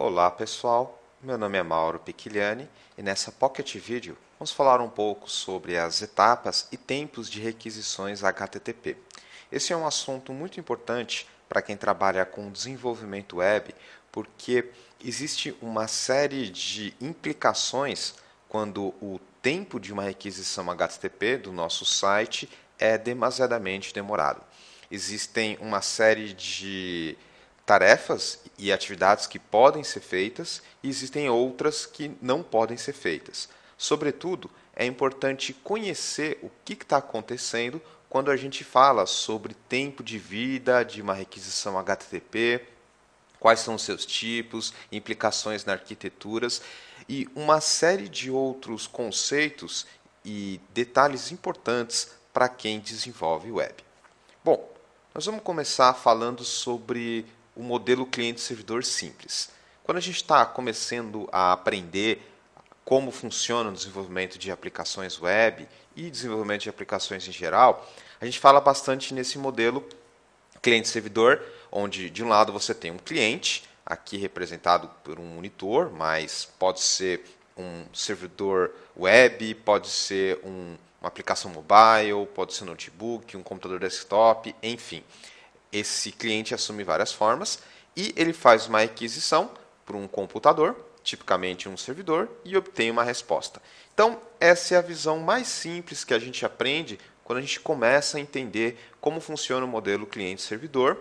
Olá pessoal, meu nome é Mauro Picchiani e nessa Pocket Video vamos falar um pouco sobre as etapas e tempos de requisições HTTP. Esse é um assunto muito importante para quem trabalha com desenvolvimento web, porque existe uma série de implicações quando o tempo de uma requisição HTTP do nosso site é demasiadamente demorado. Existem uma série de tarefas e atividades que podem ser feitas e existem outras que não podem ser feitas. Sobretudo, é importante conhecer o que está acontecendo quando a gente fala sobre tempo de vida de uma requisição HTTP, quais são os seus tipos, implicações na arquiteturas e uma série de outros conceitos e detalhes importantes para quem desenvolve web. Bom, nós vamos começar falando sobre o modelo cliente-servidor simples. Quando a gente está começando a aprender como funciona o desenvolvimento de aplicações web e desenvolvimento de aplicações em geral, a gente fala bastante nesse modelo cliente-servidor, onde de um lado você tem um cliente, aqui representado por um monitor, mas pode ser um servidor web, pode ser um, uma aplicação mobile, pode ser um notebook, um computador desktop, enfim esse cliente assume várias formas e ele faz uma requisição para um computador, tipicamente um servidor, e obtém uma resposta. Então, essa é a visão mais simples que a gente aprende quando a gente começa a entender como funciona o modelo cliente-servidor,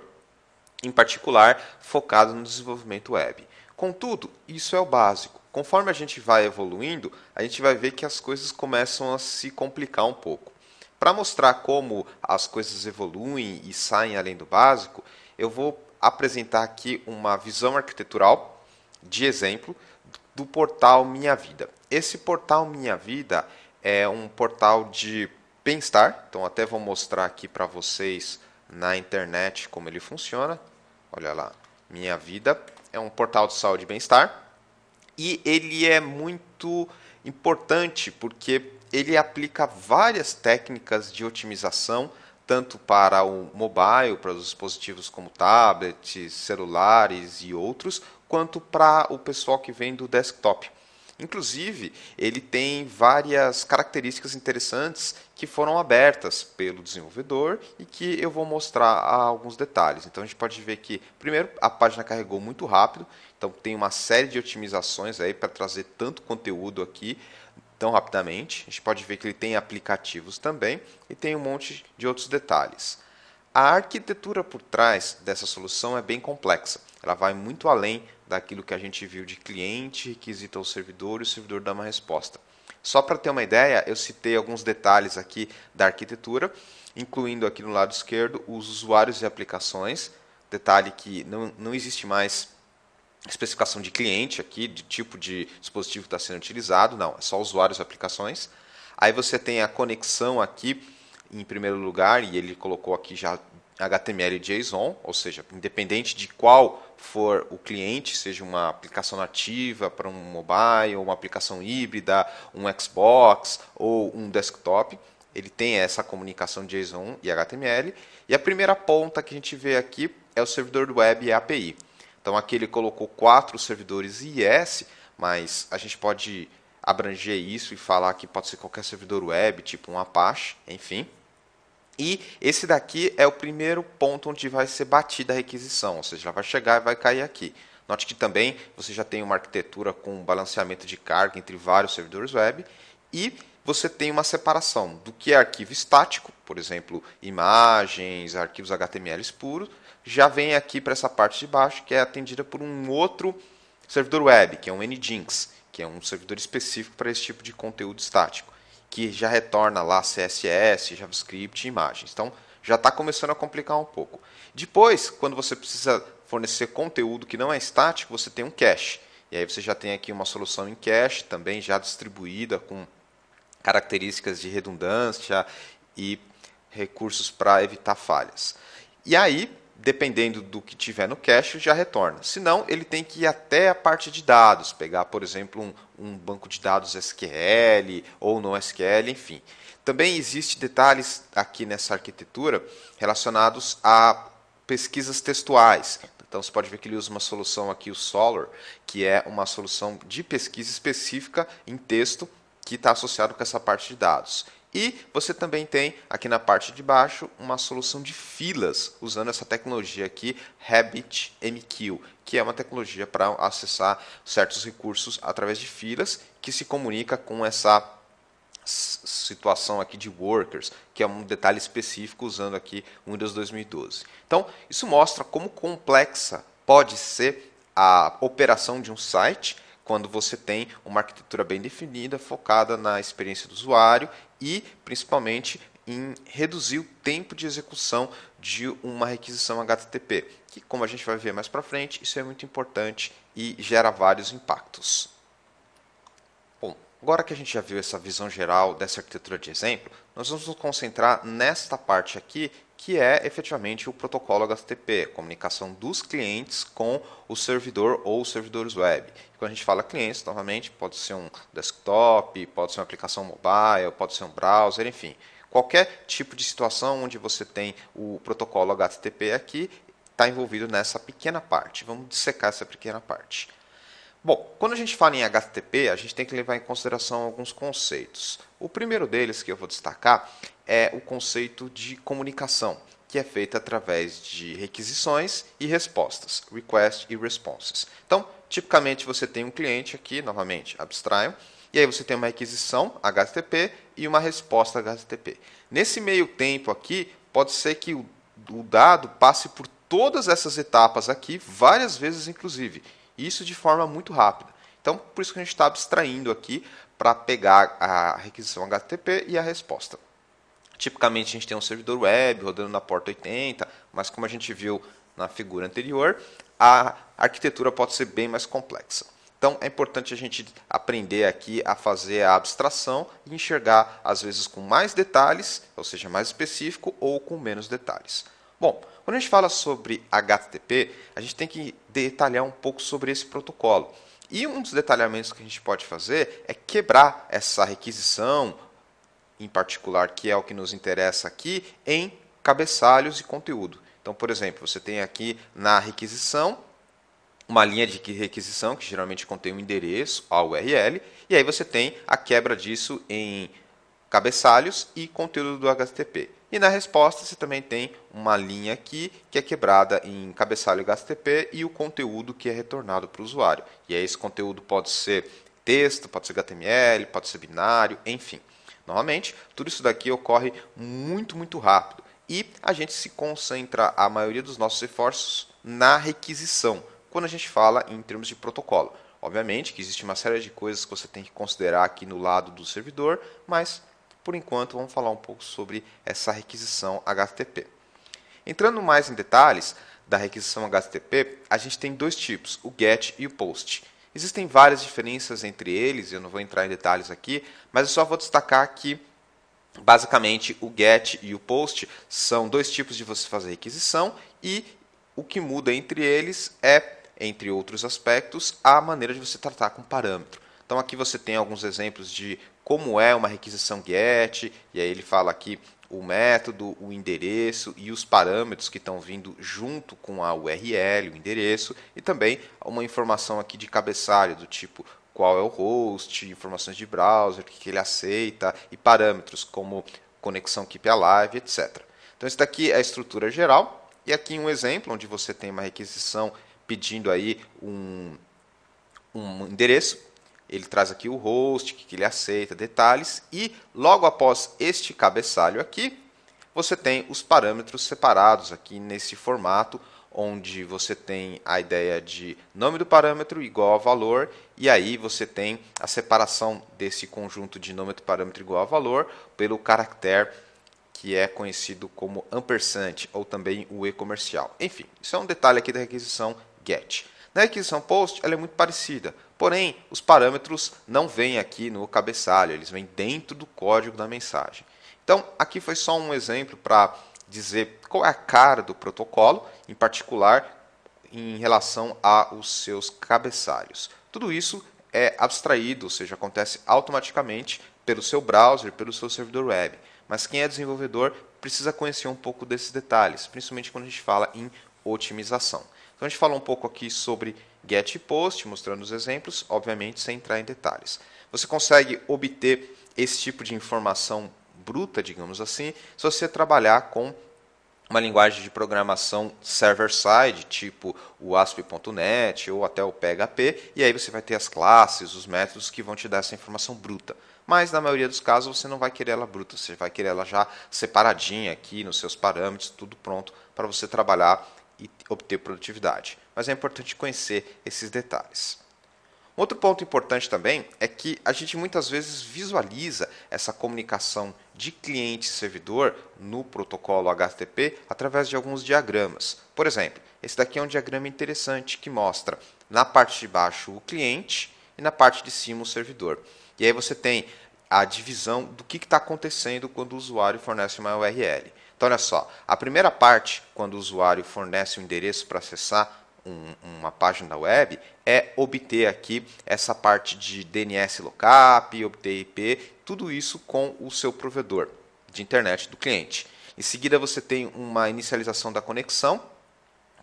em particular focado no desenvolvimento web. Contudo, isso é o básico. Conforme a gente vai evoluindo, a gente vai ver que as coisas começam a se complicar um pouco. Para mostrar como as coisas evoluem e saem além do básico, eu vou apresentar aqui uma visão arquitetural de exemplo do portal Minha Vida. Esse portal Minha Vida é um portal de bem-estar, então até vou mostrar aqui para vocês na internet como ele funciona. Olha lá, Minha Vida é um portal de saúde e bem-estar e ele é muito importante porque ele aplica várias técnicas de otimização, tanto para o mobile, para os dispositivos como tablets, celulares e outros, quanto para o pessoal que vem do desktop. Inclusive, ele tem várias características interessantes que foram abertas pelo desenvolvedor e que eu vou mostrar alguns detalhes. Então, a gente pode ver que, primeiro, a página carregou muito rápido, então tem uma série de otimizações aí para trazer tanto conteúdo aqui tão rapidamente. A gente pode ver que ele tem aplicativos também e tem um monte de outros detalhes. A arquitetura por trás dessa solução é bem complexa. Ela vai muito além daquilo que a gente viu de cliente, requisita o servidor e o servidor dá uma resposta. Só para ter uma ideia, eu citei alguns detalhes aqui da arquitetura, incluindo aqui no lado esquerdo os usuários e aplicações. Detalhe que não, não existe mais especificação de cliente aqui, de tipo de dispositivo que está sendo utilizado, não, é só usuários e aplicações. Aí você tem a conexão aqui em primeiro lugar, e ele colocou aqui já HTML e JSON, ou seja, independente de qual for o cliente, seja uma aplicação nativa para um mobile, uma aplicação híbrida, um Xbox ou um desktop, ele tem essa comunicação JSON e HTML. E a primeira ponta que a gente vê aqui é o servidor web e API. Então aqui ele colocou quatro servidores IIS, mas a gente pode abranger isso e falar que pode ser qualquer servidor web, tipo um Apache, enfim. E esse daqui é o primeiro ponto onde vai ser batida a requisição, ou seja, ela vai chegar e vai cair aqui. Note que também você já tem uma arquitetura com balanceamento de carga entre vários servidores web e você tem uma separação do que é arquivo estático, por exemplo, imagens, arquivos HTML puros, já vem aqui para essa parte de baixo, que é atendida por um outro servidor web, que é um Nginx, que é um servidor específico para esse tipo de conteúdo estático, que já retorna lá CSS, JavaScript e imagens. Então, já está começando a complicar um pouco. Depois, quando você precisa fornecer conteúdo que não é estático, você tem um cache. E aí você já tem aqui uma solução em cache, também já distribuída com características de redundância e recursos para evitar falhas. E aí, dependendo do que tiver no cache, já retorna. Se não, ele tem que ir até a parte de dados, pegar, por exemplo, um, um banco de dados SQL ou no SQL, enfim. Também existem detalhes aqui nessa arquitetura relacionados a pesquisas textuais. Então você pode ver que ele usa uma solução aqui, o Solar, que é uma solução de pesquisa específica em texto que está associado com essa parte de dados. E você também tem aqui na parte de baixo uma solução de filas usando essa tecnologia aqui, RabbitMQ, que é uma tecnologia para acessar certos recursos através de filas que se comunica com essa situação aqui de workers, que é um detalhe específico usando aqui o Windows 2012. Então, isso mostra como complexa pode ser a operação de um site quando você tem uma arquitetura bem definida, focada na experiência do usuário e, principalmente, em reduzir o tempo de execução de uma requisição HTTP, que, como a gente vai ver mais para frente, isso é muito importante e gera vários impactos. Bom, agora que a gente já viu essa visão geral dessa arquitetura de exemplo, nós vamos nos concentrar nesta parte aqui, que é efetivamente o protocolo HTTP, comunicação dos clientes com o servidor ou servidores web. Quando a gente fala clientes, novamente, pode ser um desktop, pode ser uma aplicação mobile, pode ser um browser, enfim. Qualquer tipo de situação onde você tem o protocolo HTTP aqui está envolvido nessa pequena parte. Vamos dissecar essa pequena parte. Bom, quando a gente fala em HTTP, a gente tem que levar em consideração alguns conceitos. O primeiro deles que eu vou destacar é o conceito de comunicação, que é feita através de requisições e respostas, request e responses. Então, tipicamente você tem um cliente aqui, novamente, abstraio, e aí você tem uma requisição HTTP e uma resposta HTTP. Nesse meio tempo aqui, pode ser que o, o dado passe por todas essas etapas aqui, várias vezes inclusive, isso de forma muito rápida. Então, por isso que a gente está abstraindo aqui para pegar a requisição HTTP e a resposta. Tipicamente, a gente tem um servidor web rodando na porta 80, mas como a gente viu na figura anterior, a arquitetura pode ser bem mais complexa. Então, é importante a gente aprender aqui a fazer a abstração e enxergar, às vezes, com mais detalhes, ou seja, mais específico, ou com menos detalhes. Bom, quando a gente fala sobre HTTP, a gente tem que detalhar um pouco sobre esse protocolo. E um dos detalhamentos que a gente pode fazer é quebrar essa requisição, em particular, que é o que nos interessa aqui, em cabeçalhos e conteúdo. Então, por exemplo, você tem aqui na requisição uma linha de requisição que geralmente contém um endereço, a URL, e aí você tem a quebra disso em cabeçalhos e conteúdo do HTTP. E na resposta você também tem uma linha aqui que é quebrada em cabeçalho HTTP e o conteúdo que é retornado para o usuário. E aí esse conteúdo pode ser texto, pode ser HTML, pode ser binário, enfim. Novamente, tudo isso daqui ocorre muito, muito rápido. E a gente se concentra, a maioria dos nossos esforços, na requisição, quando a gente fala em termos de protocolo. Obviamente que existe uma série de coisas que você tem que considerar aqui no lado do servidor, mas por enquanto, vamos falar um pouco sobre essa requisição HTTP. Entrando mais em detalhes da requisição HTTP, a gente tem dois tipos, o GET e o POST. Existem várias diferenças entre eles, eu não vou entrar em detalhes aqui, mas eu só vou destacar que basicamente o GET e o POST são dois tipos de você fazer requisição e o que muda entre eles é, entre outros aspectos, a maneira de você tratar com parâmetro. Então aqui você tem alguns exemplos de como é uma requisição GET, e aí ele fala aqui o método, o endereço e os parâmetros que estão vindo junto com a URL, o endereço, e também uma informação aqui de cabeçalho do tipo qual é o host, informações de browser, o que ele aceita e parâmetros como conexão Keep Alive, etc. Então esse daqui é a estrutura geral e aqui um exemplo onde você tem uma requisição pedindo aí um, um endereço ele traz aqui o host, que ele aceita, detalhes, e logo após este cabeçalho aqui, você tem os parâmetros separados aqui nesse formato, onde você tem a ideia de nome do parâmetro igual a valor, e aí você tem a separação desse conjunto de nome do parâmetro igual a valor pelo caractere que é conhecido como ampersand, ou também o e-comercial. Enfim, isso é um detalhe aqui da requisição GET. Na requisição POST, ela é muito parecida. Porém, os parâmetros não vêm aqui no cabeçalho, eles vêm dentro do código da mensagem. Então, aqui foi só um exemplo para dizer qual é a cara do protocolo, em particular em relação aos seus cabeçalhos. Tudo isso é abstraído, ou seja, acontece automaticamente pelo seu browser, pelo seu servidor web. Mas quem é desenvolvedor precisa conhecer um pouco desses detalhes, principalmente quando a gente fala em otimização. Então a gente falou um pouco aqui sobre get e post, mostrando os exemplos, obviamente sem entrar em detalhes. Você consegue obter esse tipo de informação bruta, digamos assim, se você trabalhar com uma linguagem de programação server-side, tipo o ASP.NET ou até o PHP, e aí você vai ter as classes, os métodos que vão te dar essa informação bruta. Mas na maioria dos casos você não vai querer ela bruta, você vai querer ela já separadinha aqui nos seus parâmetros, tudo pronto para você trabalhar e obter produtividade. Mas é importante conhecer esses detalhes. Outro ponto importante também é que a gente muitas vezes visualiza essa comunicação de cliente e servidor no protocolo HTTP através de alguns diagramas. Por exemplo, esse daqui é um diagrama interessante que mostra na parte de baixo o cliente e na parte de cima o servidor. E aí você tem a divisão do que está acontecendo quando o usuário fornece uma URL. Então, olha só, a primeira parte, quando o usuário fornece um endereço para acessar um, uma página web é obter aqui essa parte de DNS lookup, obter IP, tudo isso com o seu provedor de internet do cliente. Em seguida você tem uma inicialização da conexão,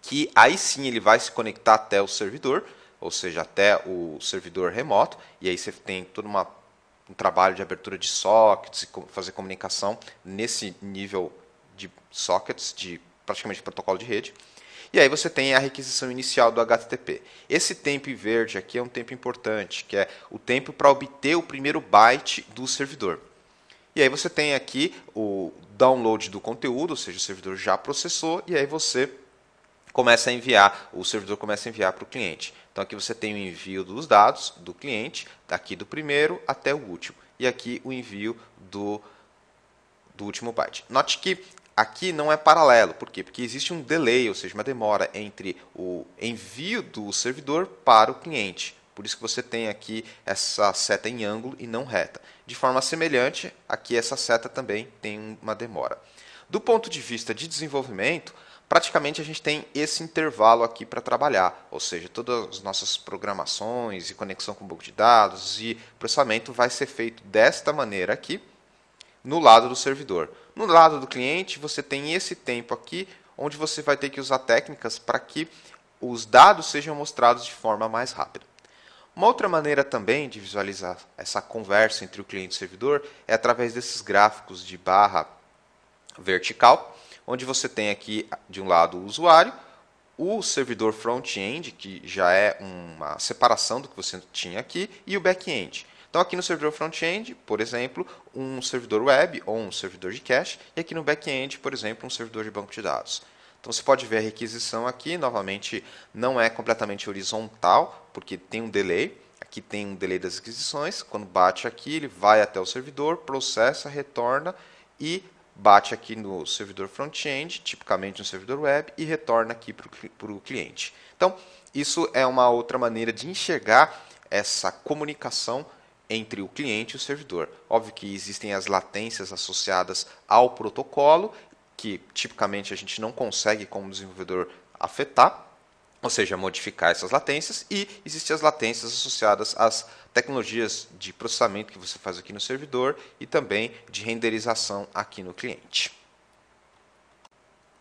que aí sim ele vai se conectar até o servidor, ou seja, até o servidor remoto, e aí você tem todo uma, um trabalho de abertura de sockets fazer comunicação nesse nível de sockets, de praticamente protocolo de rede. E aí você tem a requisição inicial do HTTP. Esse tempo em verde aqui é um tempo importante, que é o tempo para obter o primeiro byte do servidor. E aí você tem aqui o download do conteúdo, ou seja, o servidor já processou, e aí você começa a enviar, o servidor começa a enviar para o cliente. Então aqui você tem o envio dos dados do cliente, daqui do primeiro até o último. E aqui o envio do, do último byte. Note que Aqui não é paralelo, por quê? Porque existe um delay, ou seja, uma demora entre o envio do servidor para o cliente. Por isso que você tem aqui essa seta em ângulo e não reta. De forma semelhante, aqui essa seta também tem uma demora. Do ponto de vista de desenvolvimento, praticamente a gente tem esse intervalo aqui para trabalhar, ou seja, todas as nossas programações e conexão com banco de dados e processamento vai ser feito desta maneira aqui, no lado do servidor. No lado do cliente, você tem esse tempo aqui, onde você vai ter que usar técnicas para que os dados sejam mostrados de forma mais rápida. Uma outra maneira também de visualizar essa conversa entre o cliente e o servidor é através desses gráficos de barra vertical, onde você tem aqui de um lado o usuário, o servidor front-end, que já é uma separação do que você tinha aqui, e o back-end. Então, aqui no servidor front-end, por exemplo, um servidor web ou um servidor de cache, e aqui no back-end, por exemplo, um servidor de banco de dados. Então, você pode ver a requisição aqui, novamente, não é completamente horizontal, porque tem um delay. Aqui tem um delay das requisições. Quando bate aqui, ele vai até o servidor, processa, retorna e bate aqui no servidor front-end, tipicamente no servidor web, e retorna aqui para o cliente. Então, isso é uma outra maneira de enxergar essa comunicação entre o cliente e o servidor. Óbvio que existem as latências associadas ao protocolo, que tipicamente a gente não consegue, como desenvolvedor, afetar, ou seja, modificar essas latências, e existem as latências associadas às tecnologias de processamento que você faz aqui no servidor e também de renderização aqui no cliente.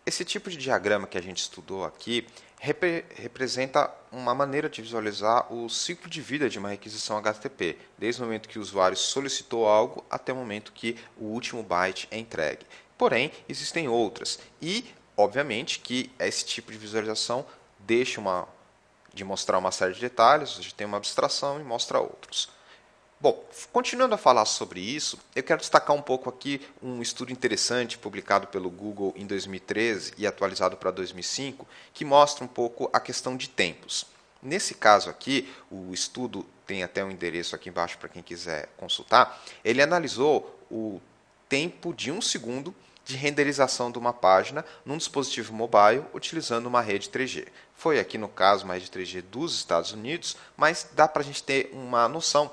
Esse tipo de diagrama que a gente estudou aqui repre representa uma maneira de visualizar o ciclo de vida de uma requisição HTTP, desde o momento que o usuário solicitou algo até o momento que o último byte é entregue. Porém, existem outras e, obviamente, que esse tipo de visualização deixa uma de mostrar uma série de detalhes, a gente tem uma abstração e mostra outros. Bom, continuando a falar sobre isso, eu quero destacar um pouco aqui um estudo interessante publicado pelo Google em 2013 e atualizado para 2005, que mostra um pouco a questão de tempos. Nesse caso aqui, o estudo tem até um endereço aqui embaixo para quem quiser consultar. Ele analisou o tempo de um segundo de renderização de uma página num dispositivo mobile utilizando uma rede 3G. Foi aqui no caso uma rede 3G dos Estados Unidos, mas dá para a gente ter uma noção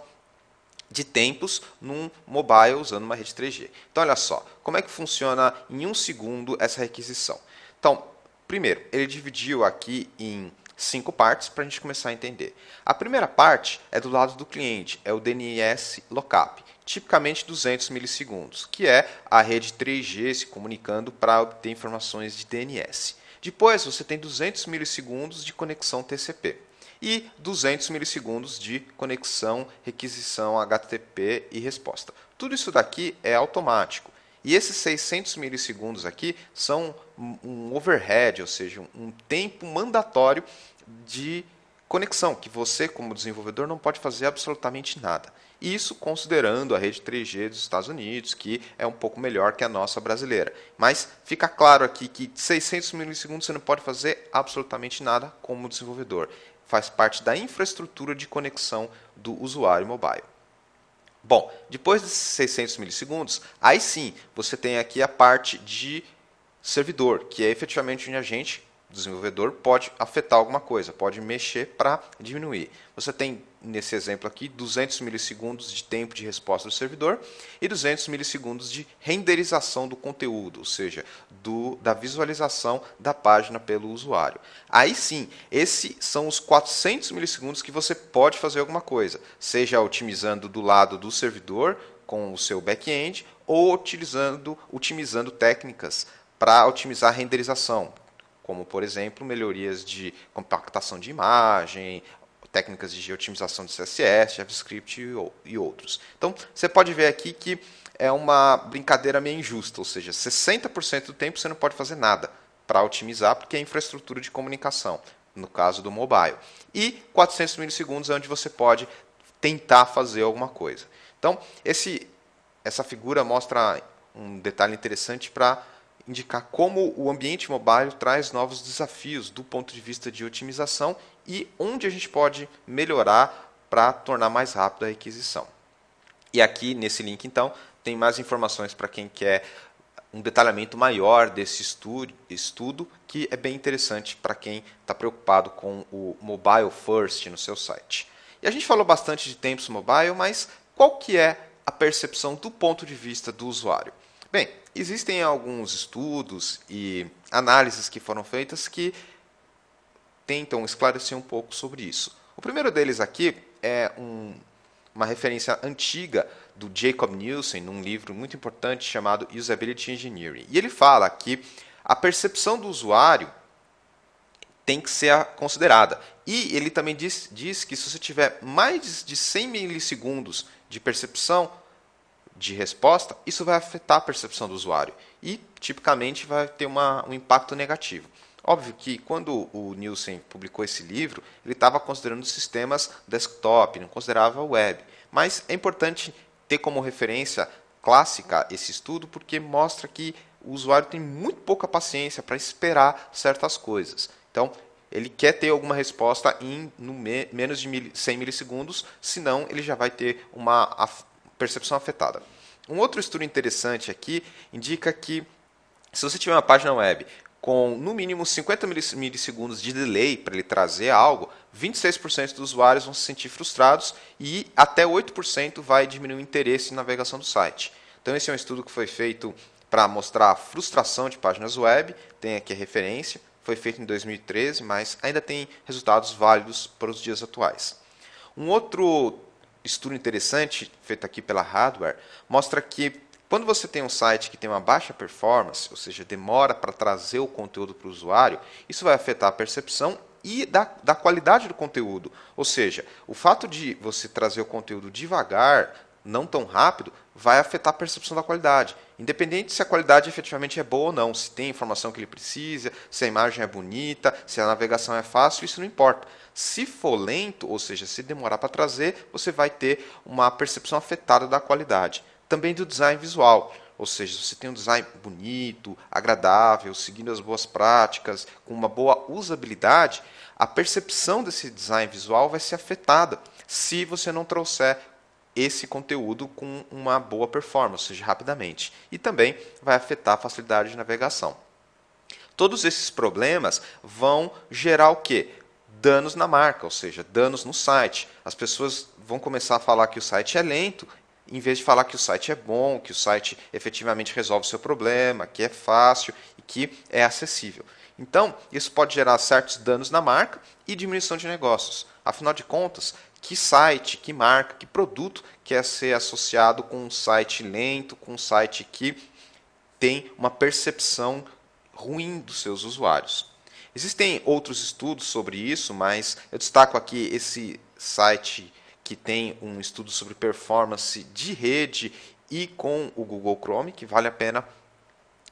de tempos num mobile usando uma rede 3G. Então, olha só, como é que funciona em um segundo essa requisição? Então, primeiro, ele dividiu aqui em cinco partes para a gente começar a entender. A primeira parte é do lado do cliente, é o DNS lookup, tipicamente 200 milissegundos, que é a rede 3G se comunicando para obter informações de DNS. Depois você tem 200 milissegundos de conexão TCP e 200 milissegundos de conexão, requisição HTTP e resposta. Tudo isso daqui é automático. E esses 600 milissegundos aqui são um overhead, ou seja, um tempo mandatório de conexão, que você, como desenvolvedor, não pode fazer absolutamente nada. Isso considerando a rede 3G dos Estados Unidos, que é um pouco melhor que a nossa brasileira. Mas fica claro aqui que 600 milissegundos você não pode fazer absolutamente nada como desenvolvedor. Faz parte da infraestrutura de conexão do usuário mobile. Bom, depois desses 600 milissegundos, aí sim você tem aqui a parte de servidor, que é efetivamente onde a gente desenvolvedor pode afetar alguma coisa, pode mexer para diminuir. Você tem, nesse exemplo aqui, 200 milissegundos de tempo de resposta do servidor e 200 milissegundos de renderização do conteúdo, ou seja, do, da visualização da página pelo usuário. Aí sim, esses são os 400 milissegundos que você pode fazer alguma coisa, seja otimizando do lado do servidor com o seu back-end ou utilizando, otimizando técnicas para otimizar a renderização, como, por exemplo, melhorias de compactação de imagem, técnicas de otimização de CSS, JavaScript e outros. Então, você pode ver aqui que é uma brincadeira meio injusta, ou seja, 60% do tempo você não pode fazer nada para otimizar, porque é infraestrutura de comunicação, no caso do mobile. E 400 milissegundos é onde você pode tentar fazer alguma coisa. Então, esse, essa figura mostra um detalhe interessante para indicar como o ambiente mobile traz novos desafios do ponto de vista de otimização e onde a gente pode melhorar para tornar mais rápida a requisição. E aqui nesse link então tem mais informações para quem quer um detalhamento maior desse estudo, estudo que é bem interessante para quem está preocupado com o mobile first no seu site. E a gente falou bastante de tempos mobile, mas qual que é a percepção do ponto de vista do usuário? Bem, existem alguns estudos e análises que foram feitas que tentam esclarecer um pouco sobre isso. O primeiro deles aqui é um, uma referência antiga do Jacob Nielsen, num livro muito importante chamado Usability Engineering. E ele fala que a percepção do usuário tem que ser considerada. E ele também diz, diz que se você tiver mais de 100 milissegundos de percepção, de resposta, isso vai afetar a percepção do usuário e, tipicamente, vai ter uma, um impacto negativo. Óbvio que quando o Nielsen publicou esse livro, ele estava considerando sistemas desktop, não considerava web. Mas é importante ter como referência clássica esse estudo, porque mostra que o usuário tem muito pouca paciência para esperar certas coisas. Então, ele quer ter alguma resposta em me, menos de 100 milissegundos, senão ele já vai ter uma percepção afetada. Um outro estudo interessante aqui indica que se você tiver uma página web com no mínimo 50 milissegundos de delay para ele trazer algo, 26% dos usuários vão se sentir frustrados e até 8% vai diminuir o interesse em navegação do site. Então esse é um estudo que foi feito para mostrar a frustração de páginas web, tem aqui a referência, foi feito em 2013, mas ainda tem resultados válidos para os dias atuais. Um outro estudo interessante feito aqui pela Hardware mostra que quando você tem um site que tem uma baixa performance, ou seja, demora para trazer o conteúdo para o usuário, isso vai afetar a percepção e da, da qualidade do conteúdo. Ou seja, o fato de você trazer o conteúdo devagar, não tão rápido, vai afetar a percepção da qualidade. Independente se a qualidade efetivamente é boa ou não, se tem a informação que ele precisa, se a imagem é bonita, se a navegação é fácil, isso não importa. Se for lento, ou seja, se demorar para trazer, você vai ter uma percepção afetada da qualidade. Também do design visual, ou seja, se você tem um design bonito, agradável, seguindo as boas práticas, com uma boa usabilidade, a percepção desse design visual vai ser afetada se você não trouxer esse conteúdo com uma boa performance, rapidamente. E também vai afetar a facilidade de navegação. Todos esses problemas vão gerar o quê? Danos na marca, ou seja, danos no site. As pessoas vão começar a falar que o site é lento, em vez de falar que o site é bom, que o site efetivamente resolve o seu problema, que é fácil e que é acessível. Então, isso pode gerar certos danos na marca e diminuição de negócios. Afinal de contas, que site, que marca, que produto quer ser associado com um site lento, com um site que tem uma percepção ruim dos seus usuários. Existem outros estudos sobre isso, mas eu destaco aqui esse site que tem um estudo sobre performance de rede e com o Google Chrome, que vale a pena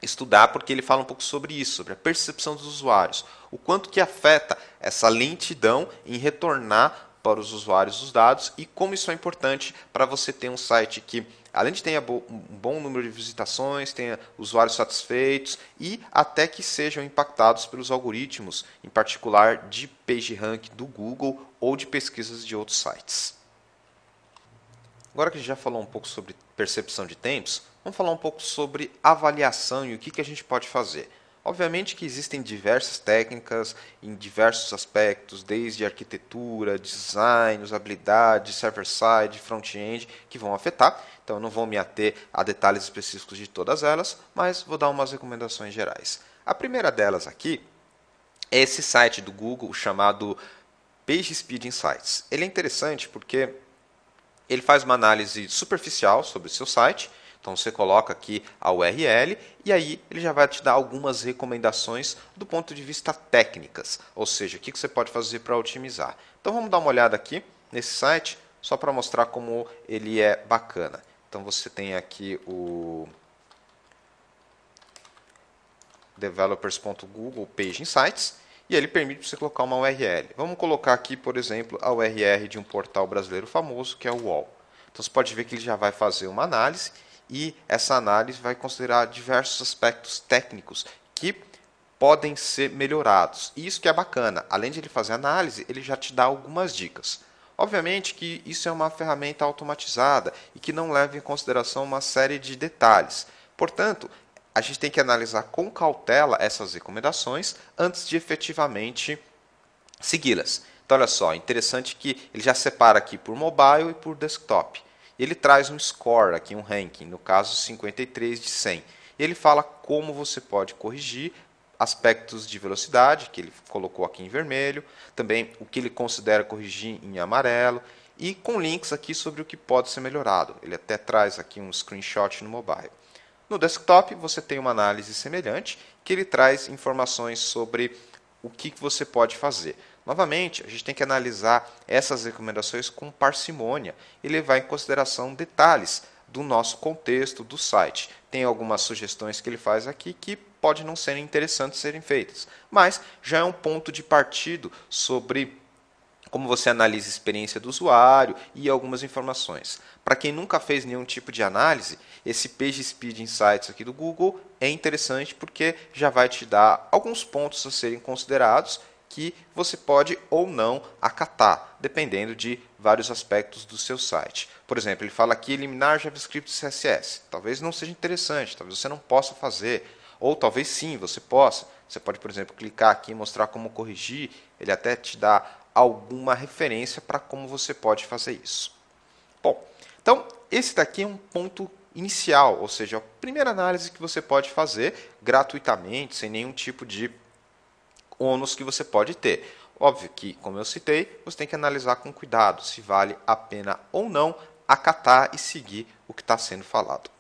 estudar porque ele fala um pouco sobre isso, sobre a percepção dos usuários, o quanto que afeta essa lentidão em retornar para os usuários os dados e como isso é importante para você ter um site que, além de ter um bom número de visitações, tenha usuários satisfeitos e até que sejam impactados pelos algoritmos, em particular de PageRank do Google ou de pesquisas de outros sites. Agora que a gente já falou um pouco sobre percepção de tempos, vamos falar um pouco sobre avaliação e o que, que a gente pode fazer. Obviamente que existem diversas técnicas em diversos aspectos, desde arquitetura, design, usabilidade, server-side, front-end, que vão afetar. Então, não vou me ater a detalhes específicos de todas elas, mas vou dar umas recomendações gerais. A primeira delas aqui é esse site do Google chamado PageSpeed Insights. Ele é interessante porque ele faz uma análise superficial sobre o seu site então você coloca aqui a URL e aí ele já vai te dar algumas recomendações do ponto de vista técnicas, ou seja, o que você pode fazer para otimizar. Então vamos dar uma olhada aqui nesse site, só para mostrar como ele é bacana. Então você tem aqui o developers.google page insights e ele permite você colocar uma URL. Vamos colocar aqui, por exemplo, a URL de um portal brasileiro famoso que é o UOL. Então você pode ver que ele já vai fazer uma análise e essa análise vai considerar diversos aspectos técnicos que podem ser melhorados. E isso que é bacana. Além de ele fazer análise, ele já te dá algumas dicas. Obviamente que isso é uma ferramenta automatizada e que não leva em consideração uma série de detalhes. Portanto, a gente tem que analisar com cautela essas recomendações antes de efetivamente segui-las. Então, olha só, interessante que ele já separa aqui por mobile e por desktop ele traz um score aqui, um ranking, no caso 53 de 100. Ele fala como você pode corrigir aspectos de velocidade, que ele colocou aqui em vermelho, também o que ele considera corrigir em amarelo, e com links aqui sobre o que pode ser melhorado. Ele até traz aqui um screenshot no mobile. No desktop, você tem uma análise semelhante, que ele traz informações sobre o que você pode fazer. Novamente, a gente tem que analisar essas recomendações com parcimônia e levar em consideração detalhes do nosso contexto do site. Tem algumas sugestões que ele faz aqui que pode não serem interessantes serem feitas, mas já é um ponto de partido sobre como você analisa a experiência do usuário e algumas informações. Para quem nunca fez nenhum tipo de análise, esse Page Speed Insights aqui do Google é interessante porque já vai te dar alguns pontos a serem considerados que você pode ou não acatar, dependendo de vários aspectos do seu site. Por exemplo, ele fala aqui eliminar JavaScript e CSS. Talvez não seja interessante, talvez você não possa fazer, ou talvez sim, você possa. Você pode, por exemplo, clicar aqui e mostrar como corrigir, ele até te dá alguma referência para como você pode fazer isso. Bom, então esse daqui é um ponto inicial, ou seja, a primeira análise que você pode fazer gratuitamente, sem nenhum tipo de ônus que você pode ter. Óbvio que, como eu citei, você tem que analisar com cuidado se vale a pena ou não acatar e seguir o que está sendo falado.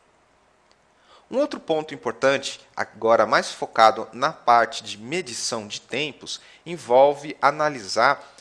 Um outro ponto importante, agora mais focado na parte de medição de tempos, envolve analisar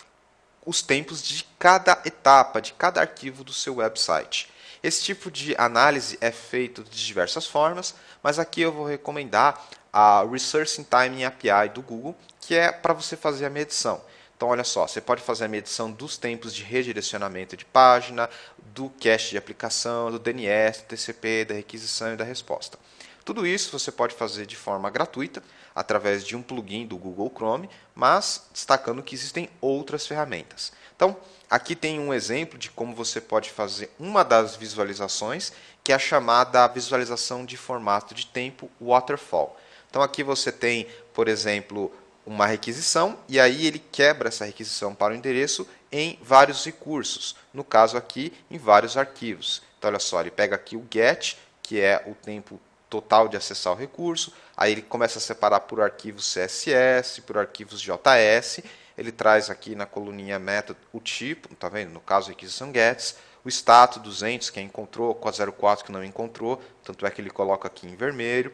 os tempos de cada etapa, de cada arquivo do seu website. Esse tipo de análise é feito de diversas formas, mas aqui eu vou recomendar a Resource Time API do Google, que é para você fazer a medição. Então, olha só, você pode fazer a medição dos tempos de redirecionamento de página, do cache de aplicação, do DNS, do TCP, da requisição e da resposta. Tudo isso você pode fazer de forma gratuita, através de um plugin do Google Chrome, mas destacando que existem outras ferramentas. Então, aqui tem um exemplo de como você pode fazer uma das visualizações, que é a chamada visualização de formato de tempo waterfall. Então, aqui você tem, por exemplo, uma requisição e aí ele quebra essa requisição para o endereço em vários recursos, no caso aqui em vários arquivos. Então olha só, ele pega aqui o get, que é o tempo total de acessar o recurso, aí ele começa a separar por arquivos CSS, por arquivos JS, ele traz aqui na coluninha method o tipo, tá vendo? No caso requisição gets, o status 200 que encontrou, 404 que não encontrou, tanto é que ele coloca aqui em vermelho,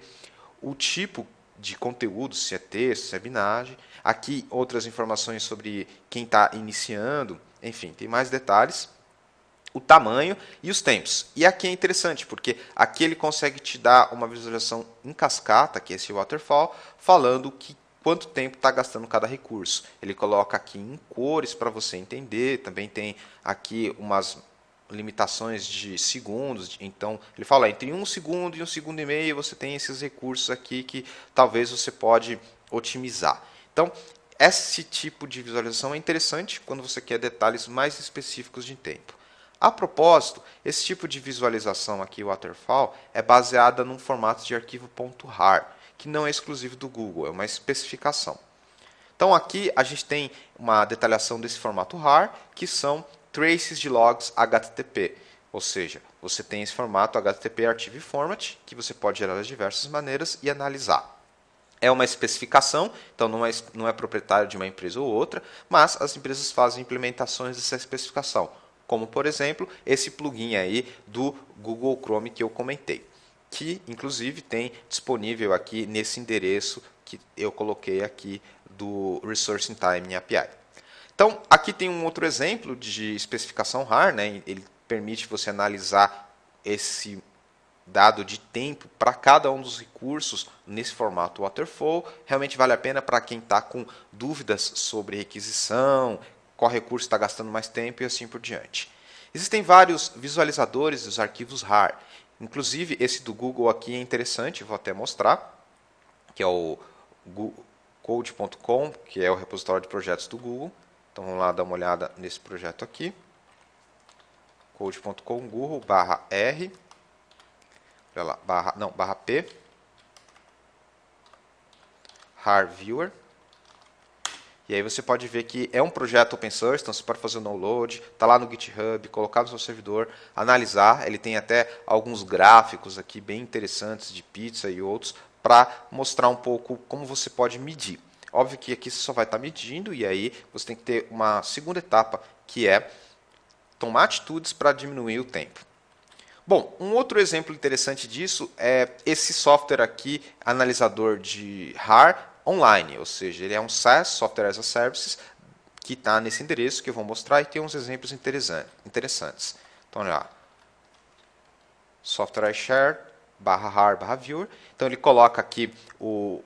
o tipo de conteúdo, se é texto, se é binagem. Aqui outras informações sobre quem está iniciando, enfim, tem mais detalhes o tamanho e os tempos. E aqui é interessante, porque aqui ele consegue te dar uma visualização em cascata, que é esse waterfall, falando que quanto tempo está gastando cada recurso. Ele coloca aqui em cores para você entender, também tem aqui umas limitações de segundos, então ele fala entre um segundo e um segundo e meio você tem esses recursos aqui que talvez você pode otimizar. Então, esse tipo de visualização é interessante quando você quer detalhes mais específicos de tempo. A propósito, esse tipo de visualização aqui, waterfall, é baseada num formato de arquivo .rar, que não é exclusivo do Google, é uma especificação. Então aqui a gente tem uma detalhação desse formato RAR, que são traces de logs HTTP. Ou seja, você tem esse formato HTTP Archive Format, que você pode gerar de diversas maneiras e analisar. É uma especificação, então não é, não é proprietário de uma empresa ou outra, mas as empresas fazem implementações dessa especificação como por exemplo esse plugin aí do Google Chrome que eu comentei, que inclusive tem disponível aqui nesse endereço que eu coloquei aqui do Resource in Time API. Então, aqui tem um outro exemplo de especificação RAR, né? ele permite você analisar esse dado de tempo para cada um dos recursos nesse formato waterfall. Realmente vale a pena para quem está com dúvidas sobre requisição, qual recurso está gastando mais tempo e assim por diante. Existem vários visualizadores dos arquivos RAR. Inclusive, esse do Google aqui é interessante, vou até mostrar, que é o code.com, que é o repositório de projetos do Google. Então vamos lá dar uma olhada nesse projeto aqui. code.com Google barra R lá, barra, não, barra P RAR Viewer e aí você pode ver que é um projeto open source, então você pode fazer o download, está lá no GitHub, colocar no seu servidor, analisar. Ele tem até alguns gráficos aqui bem interessantes de pizza e outros para mostrar um pouco como você pode medir. Óbvio que aqui você só vai estar tá medindo e aí você tem que ter uma segunda etapa que é tomar atitudes para diminuir o tempo. Bom, um outro exemplo interessante disso é esse software aqui, analisador de RAR, online, ou seja, ele é um SaaS, Software as a Services, que está nesse endereço que eu vou mostrar e tem uns exemplos interessantes. Então, olha lá. Software Share, barra har, barra viewer. Então, ele coloca aqui o,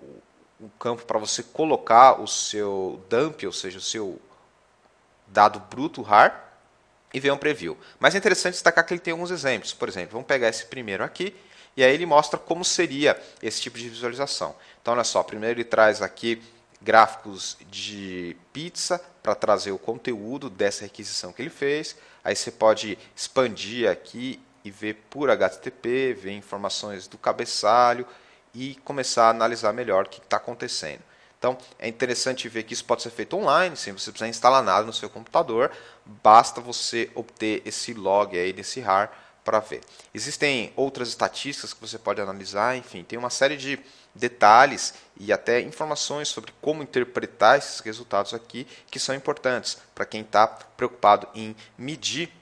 o campo para você colocar o seu dump, ou seja, o seu dado bruto har, e ver um preview. Mas é interessante destacar que ele tem alguns exemplos. Por exemplo, vamos pegar esse primeiro aqui, e aí ele mostra como seria esse tipo de visualização. Então, olha só, primeiro ele traz aqui gráficos de pizza para trazer o conteúdo dessa requisição que ele fez. Aí você pode expandir aqui e ver por HTTP, ver informações do cabeçalho e começar a analisar melhor o que está acontecendo. Então, é interessante ver que isso pode ser feito online, sem você precisar instalar nada no seu computador, basta você obter esse log aí desse RAR para ver. Existem outras estatísticas que você pode analisar, enfim, tem uma série de detalhes e até informações sobre como interpretar esses resultados aqui que são importantes para quem está preocupado em medir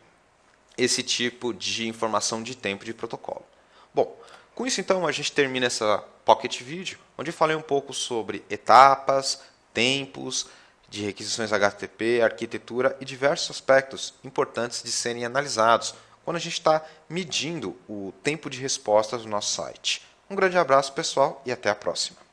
esse tipo de informação de tempo de protocolo. Bom, com isso então a gente termina essa Pocket Video, onde falei um pouco sobre etapas, tempos, de requisições HTTP, arquitetura e diversos aspectos importantes de serem analisados quando a gente está medindo o tempo de resposta do nosso site. Um grande abraço, pessoal, e até a próxima.